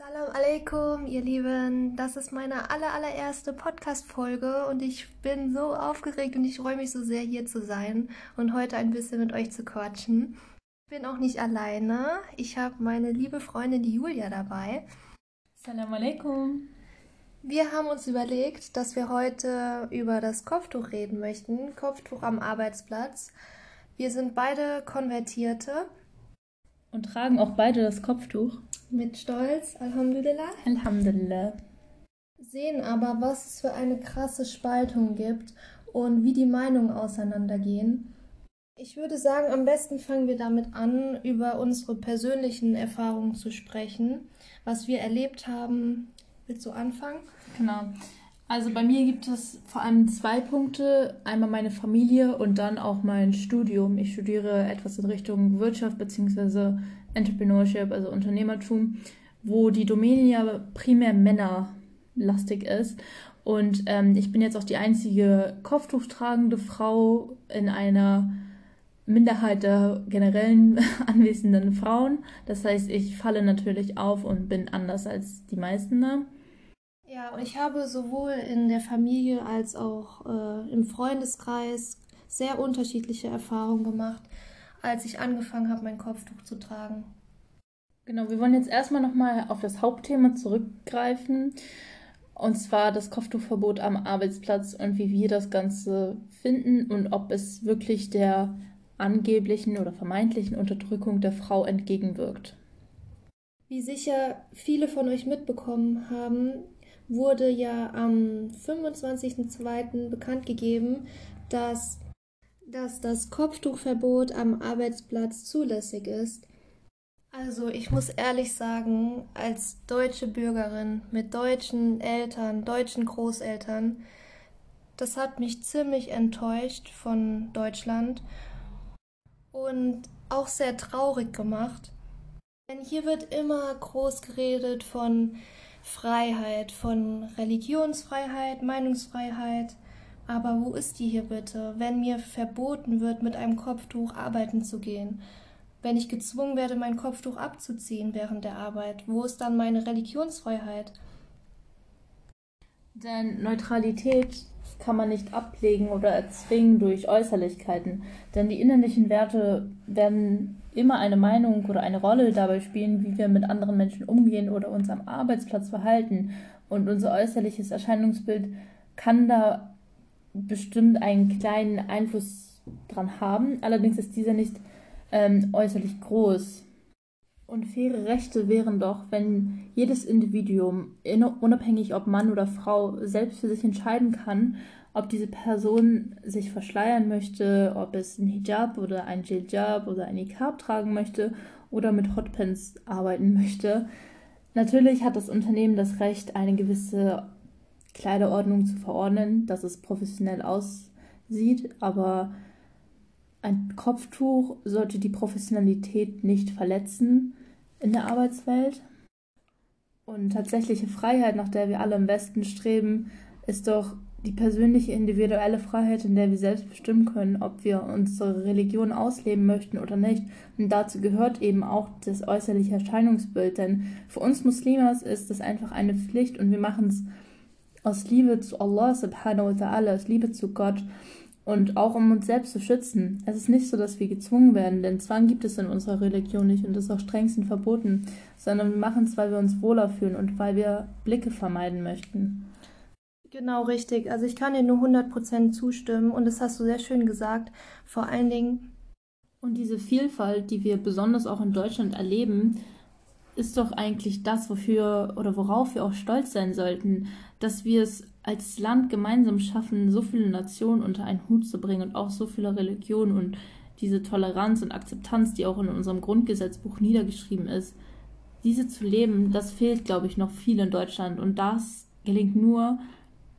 Salam alaikum, ihr Lieben. Das ist meine aller, allererste Podcast-Folge und ich bin so aufgeregt und ich freue mich so sehr, hier zu sein und heute ein bisschen mit euch zu quatschen. Ich bin auch nicht alleine. Ich habe meine liebe Freundin, die Julia, dabei. Salam alaikum. Wir haben uns überlegt, dass wir heute über das Kopftuch reden möchten. Kopftuch am Arbeitsplatz. Wir sind beide Konvertierte. Und tragen auch beide das Kopftuch. Mit Stolz, Alhamdulillah. Alhamdulillah. Sehen aber, was es für eine krasse Spaltung gibt und wie die Meinungen auseinandergehen. Ich würde sagen, am besten fangen wir damit an, über unsere persönlichen Erfahrungen zu sprechen, was wir erlebt haben. Willst du anfangen? Genau. Also bei mir gibt es vor allem zwei Punkte. Einmal meine Familie und dann auch mein Studium. Ich studiere etwas in Richtung Wirtschaft bzw. Entrepreneurship, also Unternehmertum, wo die Domäne ja primär männerlastig ist. Und ähm, ich bin jetzt auch die einzige kopftuchtragende Frau in einer Minderheit der generellen anwesenden Frauen. Das heißt, ich falle natürlich auf und bin anders als die meisten da. Ja, und ich habe sowohl in der Familie als auch äh, im Freundeskreis sehr unterschiedliche Erfahrungen gemacht, als ich angefangen habe, mein Kopftuch zu tragen. Genau, wir wollen jetzt erstmal nochmal auf das Hauptthema zurückgreifen. Und zwar das Kopftuchverbot am Arbeitsplatz und wie wir das Ganze finden und ob es wirklich der angeblichen oder vermeintlichen Unterdrückung der Frau entgegenwirkt. Wie sicher viele von euch mitbekommen haben, wurde ja am 25.02. bekannt gegeben, dass, dass das Kopftuchverbot am Arbeitsplatz zulässig ist. Also ich muss ehrlich sagen, als deutsche Bürgerin mit deutschen Eltern, deutschen Großeltern, das hat mich ziemlich enttäuscht von Deutschland und auch sehr traurig gemacht. Denn hier wird immer groß geredet von Freiheit, von Religionsfreiheit, Meinungsfreiheit. Aber wo ist die hier bitte, wenn mir verboten wird, mit einem Kopftuch arbeiten zu gehen? Wenn ich gezwungen werde, mein Kopftuch abzuziehen während der Arbeit, wo ist dann meine Religionsfreiheit? Denn Neutralität kann man nicht ablegen oder erzwingen durch Äußerlichkeiten. Denn die innerlichen Werte werden immer eine Meinung oder eine Rolle dabei spielen, wie wir mit anderen Menschen umgehen oder uns am Arbeitsplatz verhalten. Und unser äußerliches Erscheinungsbild kann da bestimmt einen kleinen Einfluss dran haben. Allerdings ist dieser nicht ähm, äußerlich groß. Und faire Rechte wären doch, wenn jedes Individuum, unabhängig ob Mann oder Frau, selbst für sich entscheiden kann, ob diese Person sich verschleiern möchte, ob es ein Hijab oder ein Jiljab oder ein Niqab tragen möchte oder mit Hotpants arbeiten möchte. Natürlich hat das Unternehmen das Recht, eine gewisse Kleiderordnung zu verordnen, dass es professionell aussieht, aber ein Kopftuch sollte die Professionalität nicht verletzen in der Arbeitswelt. Und tatsächliche Freiheit, nach der wir alle im Westen streben, ist doch die persönliche individuelle Freiheit, in der wir selbst bestimmen können, ob wir unsere Religion ausleben möchten oder nicht. Und dazu gehört eben auch das äußerliche Erscheinungsbild. Denn für uns Muslimas ist das einfach eine Pflicht und wir machen es aus Liebe zu Allah subhanahu wa ta'ala, aus Liebe zu Gott und auch um uns selbst zu schützen. Es ist nicht so, dass wir gezwungen werden, denn Zwang gibt es in unserer Religion nicht und ist auch strengstens verboten, sondern wir machen es, weil wir uns wohler fühlen und weil wir Blicke vermeiden möchten. Genau richtig. Also ich kann dir nur 100% zustimmen und das hast du sehr schön gesagt. Vor allen Dingen. Und diese Vielfalt, die wir besonders auch in Deutschland erleben, ist doch eigentlich das, wofür oder worauf wir auch stolz sein sollten, dass wir es als Land gemeinsam schaffen, so viele Nationen unter einen Hut zu bringen und auch so viele Religionen und diese Toleranz und Akzeptanz, die auch in unserem Grundgesetzbuch niedergeschrieben ist, diese zu leben, das fehlt, glaube ich, noch viel in Deutschland. Und das gelingt nur,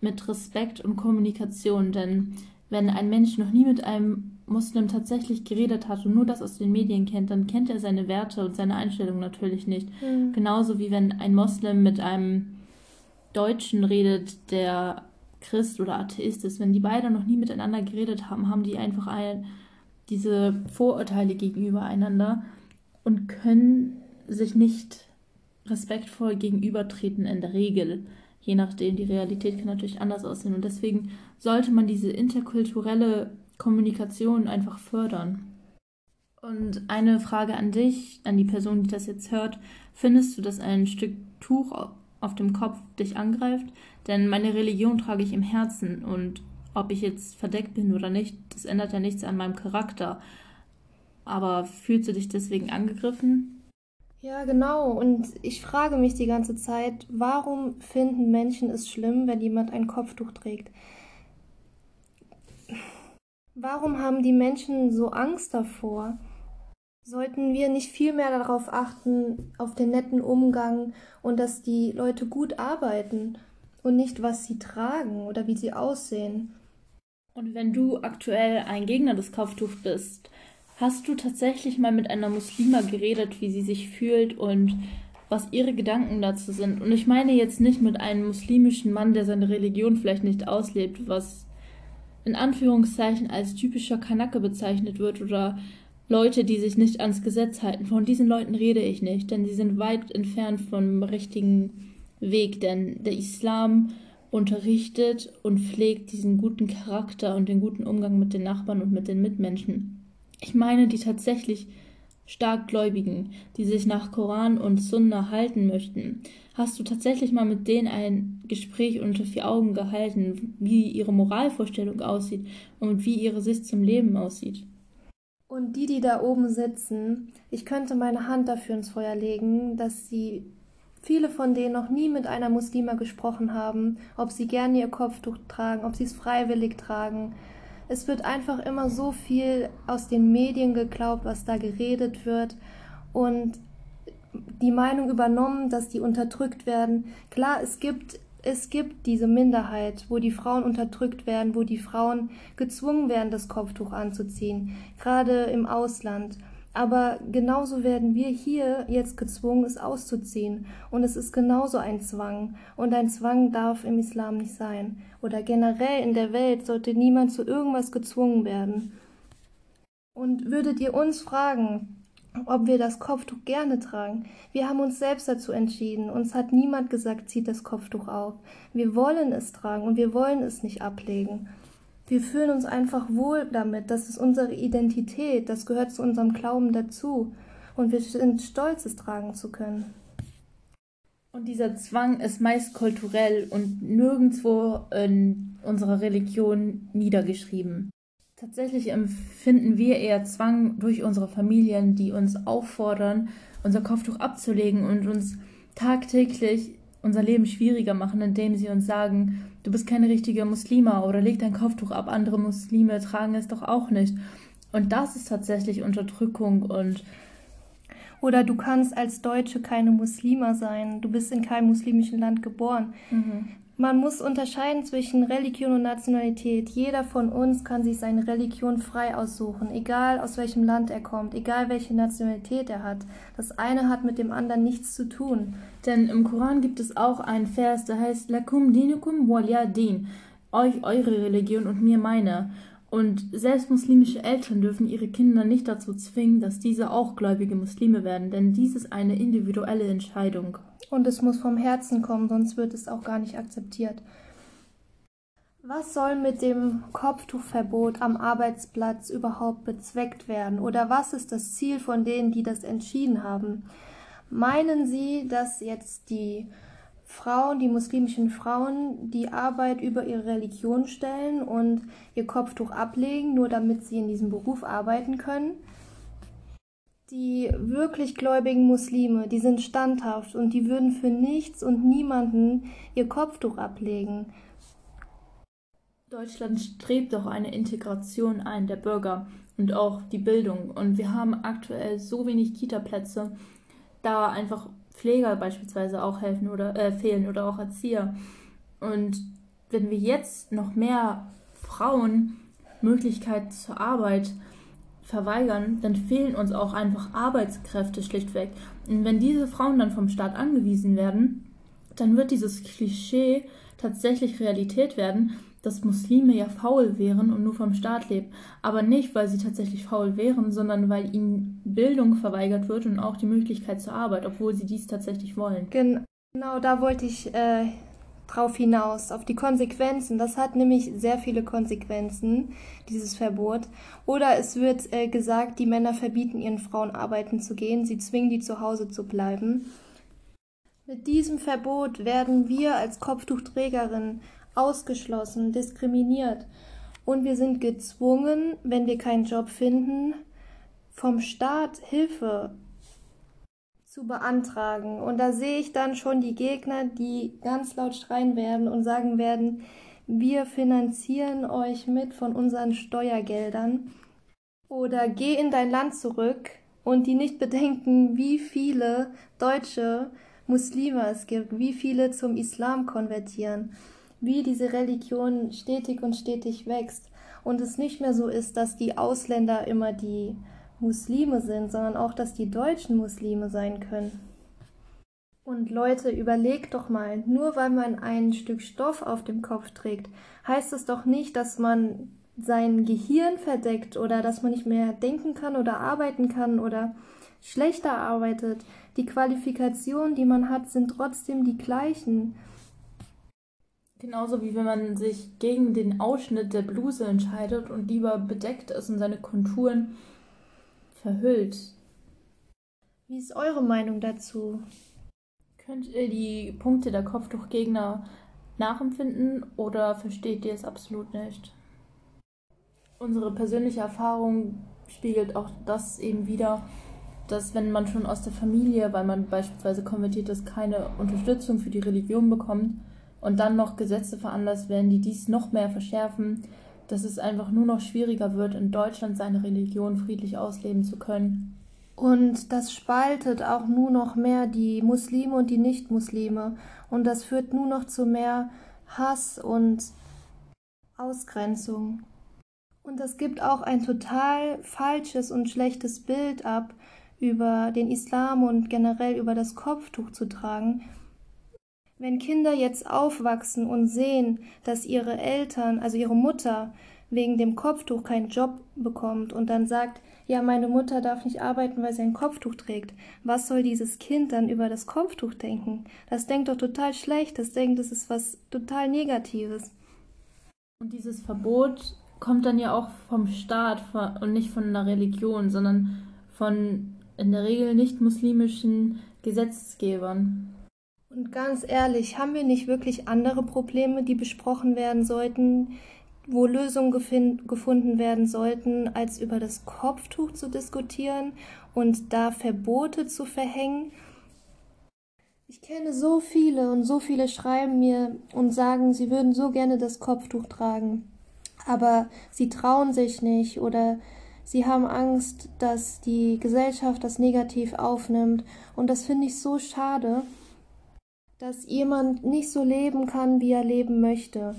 mit Respekt und Kommunikation, denn wenn ein Mensch noch nie mit einem Muslim tatsächlich geredet hat und nur das aus den Medien kennt, dann kennt er seine Werte und seine Einstellung natürlich nicht. Mhm. Genauso wie wenn ein Moslem mit einem Deutschen redet, der Christ oder Atheist ist. Wenn die beiden noch nie miteinander geredet haben, haben die einfach ein, diese Vorurteile gegenüber einander und können sich nicht respektvoll gegenübertreten in der Regel. Je nachdem, die Realität kann natürlich anders aussehen. Und deswegen sollte man diese interkulturelle Kommunikation einfach fördern. Und eine Frage an dich, an die Person, die das jetzt hört. Findest du, dass ein Stück Tuch auf dem Kopf dich angreift? Denn meine Religion trage ich im Herzen und ob ich jetzt verdeckt bin oder nicht, das ändert ja nichts an meinem Charakter. Aber fühlst du dich deswegen angegriffen? Ja, genau. Und ich frage mich die ganze Zeit, warum finden Menschen es schlimm, wenn jemand ein Kopftuch trägt? Warum haben die Menschen so Angst davor? Sollten wir nicht viel mehr darauf achten, auf den netten Umgang und dass die Leute gut arbeiten und nicht, was sie tragen oder wie sie aussehen? Und wenn du aktuell ein Gegner des Kopftuchs bist, hast du tatsächlich mal mit einer Muslima geredet, wie sie sich fühlt und was ihre Gedanken dazu sind? Und ich meine jetzt nicht mit einem muslimischen Mann, der seine Religion vielleicht nicht auslebt, was in Anführungszeichen als typischer Kanake bezeichnet wird oder Leute, die sich nicht ans Gesetz halten. Von diesen Leuten rede ich nicht, denn sie sind weit entfernt vom richtigen Weg, denn der Islam unterrichtet und pflegt diesen guten Charakter und den guten Umgang mit den Nachbarn und mit den Mitmenschen. Ich meine die tatsächlich Starkgläubigen, die sich nach Koran und Sunna halten möchten. Hast du tatsächlich mal mit denen ein Gespräch unter vier Augen gehalten, wie ihre Moralvorstellung aussieht und wie ihre Sicht zum Leben aussieht? Und die, die da oben sitzen, ich könnte meine Hand dafür ins Feuer legen, dass sie viele von denen noch nie mit einer Muslima gesprochen haben, ob sie gerne ihr Kopftuch tragen, ob sie es freiwillig tragen. Es wird einfach immer so viel aus den Medien geglaubt, was da geredet wird und die Meinung übernommen, dass die unterdrückt werden. Klar, es gibt es gibt diese Minderheit, wo die Frauen unterdrückt werden, wo die Frauen gezwungen werden, das Kopftuch anzuziehen, gerade im Ausland. Aber genauso werden wir hier jetzt gezwungen, es auszuziehen. Und es ist genauso ein Zwang. Und ein Zwang darf im Islam nicht sein. Oder generell in der Welt sollte niemand zu irgendwas gezwungen werden. Und würdet ihr uns fragen, ob wir das Kopftuch gerne tragen. Wir haben uns selbst dazu entschieden. Uns hat niemand gesagt, zieht das Kopftuch auf. Wir wollen es tragen und wir wollen es nicht ablegen. Wir fühlen uns einfach wohl damit. Das ist unsere Identität. Das gehört zu unserem Glauben dazu. Und wir sind stolz, es tragen zu können. Und dieser Zwang ist meist kulturell und nirgendwo in unserer Religion niedergeschrieben. Tatsächlich empfinden wir eher Zwang durch unsere Familien, die uns auffordern, unser Kopftuch abzulegen und uns tagtäglich unser Leben schwieriger machen, indem sie uns sagen, du bist keine richtige Muslima oder leg dein Kopftuch ab, andere Muslime tragen es doch auch nicht. Und das ist tatsächlich Unterdrückung und oder du kannst als Deutsche keine Muslima sein, du bist in keinem muslimischen Land geboren. Mhm. Man muss unterscheiden zwischen Religion und Nationalität. Jeder von uns kann sich seine Religion frei aussuchen, egal aus welchem Land er kommt, egal welche Nationalität er hat. Das eine hat mit dem anderen nichts zu tun. Denn im Koran gibt es auch einen Vers, der heißt Lakum dinukum waliya din. Euch eure Religion und mir meine. Und selbst muslimische Eltern dürfen ihre Kinder nicht dazu zwingen, dass diese auch gläubige Muslime werden, denn dies ist eine individuelle Entscheidung. Und es muss vom Herzen kommen, sonst wird es auch gar nicht akzeptiert. Was soll mit dem Kopftuchverbot am Arbeitsplatz überhaupt bezweckt werden? Oder was ist das Ziel von denen, die das entschieden haben? Meinen Sie, dass jetzt die Frauen, die muslimischen Frauen, die Arbeit über ihre Religion stellen und ihr Kopftuch ablegen, nur damit sie in diesem Beruf arbeiten können? Die wirklich gläubigen Muslime, die sind standhaft und die würden für nichts und niemanden ihr Kopftuch ablegen. Deutschland strebt auch eine Integration ein der Bürger und auch die Bildung. Und wir haben aktuell so wenig Kita-Plätze, da einfach Pfleger beispielsweise auch helfen oder äh, fehlen oder auch Erzieher. Und wenn wir jetzt noch mehr Frauen Möglichkeit zur Arbeit verweigern, dann fehlen uns auch einfach Arbeitskräfte schlichtweg. Und wenn diese Frauen dann vom Staat angewiesen werden, dann wird dieses Klischee tatsächlich Realität werden, dass Muslime ja faul wären und nur vom Staat leben. Aber nicht, weil sie tatsächlich faul wären, sondern weil ihnen Bildung verweigert wird und auch die Möglichkeit zur Arbeit, obwohl sie dies tatsächlich wollen. Genau, da wollte ich äh, drauf hinaus, auf die Konsequenzen. Das hat nämlich sehr viele Konsequenzen, dieses Verbot. Oder es wird äh, gesagt, die Männer verbieten ihren Frauen arbeiten zu gehen, sie zwingen die zu Hause zu bleiben. Mit diesem Verbot werden wir als Kopftuchträgerin ausgeschlossen, diskriminiert. Und wir sind gezwungen, wenn wir keinen Job finden, vom Staat Hilfe zu beantragen. Und da sehe ich dann schon die Gegner, die ganz laut schreien werden und sagen werden, wir finanzieren euch mit von unseren Steuergeldern. Oder geh in dein Land zurück und die nicht bedenken, wie viele deutsche Muslime es gibt, wie viele zum Islam konvertieren, wie diese Religion stetig und stetig wächst und es nicht mehr so ist, dass die Ausländer immer die Muslime sind, sondern auch, dass die Deutschen Muslime sein können. Und Leute, überlegt doch mal, nur weil man ein Stück Stoff auf dem Kopf trägt, heißt es doch nicht, dass man sein Gehirn verdeckt oder dass man nicht mehr denken kann oder arbeiten kann oder schlechter arbeitet. Die Qualifikationen, die man hat, sind trotzdem die gleichen. Genauso wie wenn man sich gegen den Ausschnitt der Bluse entscheidet und lieber bedeckt ist und seine Konturen verhüllt. Wie ist eure Meinung dazu? Könnt ihr die Punkte der Kopftuchgegner nachempfinden oder versteht ihr es absolut nicht? Unsere persönliche Erfahrung spiegelt auch das eben wieder, dass wenn man schon aus der Familie, weil man beispielsweise konvertiert ist, keine Unterstützung für die Religion bekommt und dann noch Gesetze veranlasst werden, die dies noch mehr verschärfen, dass es einfach nur noch schwieriger wird, in Deutschland seine Religion friedlich ausleben zu können. Und das spaltet auch nur noch mehr die Muslime und die Nichtmuslime. Und das führt nur noch zu mehr Hass und Ausgrenzung. Und das gibt auch ein total falsches und schlechtes Bild ab über den Islam und generell über das Kopftuch zu tragen, wenn Kinder jetzt aufwachsen und sehen, dass ihre Eltern, also ihre Mutter, wegen dem Kopftuch keinen Job bekommt und dann sagt, ja, meine Mutter darf nicht arbeiten, weil sie ein Kopftuch trägt. Was soll dieses Kind dann über das Kopftuch denken? Das denkt doch total schlecht, das denkt, das ist was total Negatives. Und dieses Verbot kommt dann ja auch vom Staat und nicht von einer Religion, sondern von in der Regel nicht muslimischen Gesetzgebern. Und ganz ehrlich, haben wir nicht wirklich andere Probleme, die besprochen werden sollten, wo Lösungen gefunden werden sollten, als über das Kopftuch zu diskutieren und da Verbote zu verhängen? Ich kenne so viele und so viele schreiben mir und sagen, sie würden so gerne das Kopftuch tragen, aber sie trauen sich nicht oder sie haben Angst, dass die Gesellschaft das negativ aufnimmt. Und das finde ich so schade dass jemand nicht so leben kann, wie er leben möchte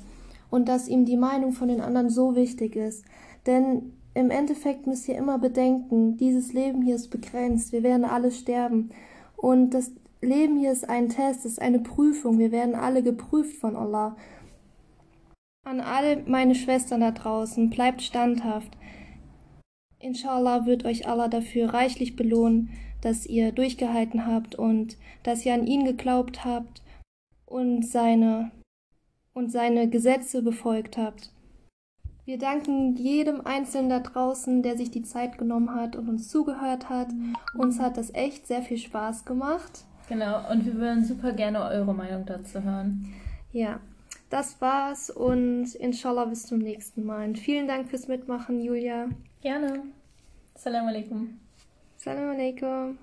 und dass ihm die Meinung von den anderen so wichtig ist. Denn im Endeffekt müsst ihr immer bedenken, dieses Leben hier ist begrenzt, wir werden alle sterben und das Leben hier ist ein Test, ist eine Prüfung, wir werden alle geprüft von Allah. An alle meine Schwestern da draußen, bleibt standhaft. Inshallah wird euch Allah dafür reichlich belohnen dass ihr durchgehalten habt und dass ihr an ihn geglaubt habt und seine und seine Gesetze befolgt habt. Wir danken jedem Einzelnen da draußen, der sich die Zeit genommen hat und uns zugehört hat. Uns hat das echt sehr viel Spaß gemacht. Genau, und wir würden super gerne eure Meinung dazu hören. Ja, das war's und inshallah bis zum nächsten Mal. Und vielen Dank fürs Mitmachen, Julia. Gerne. Assalamu alaikum. Assalamu alaikum.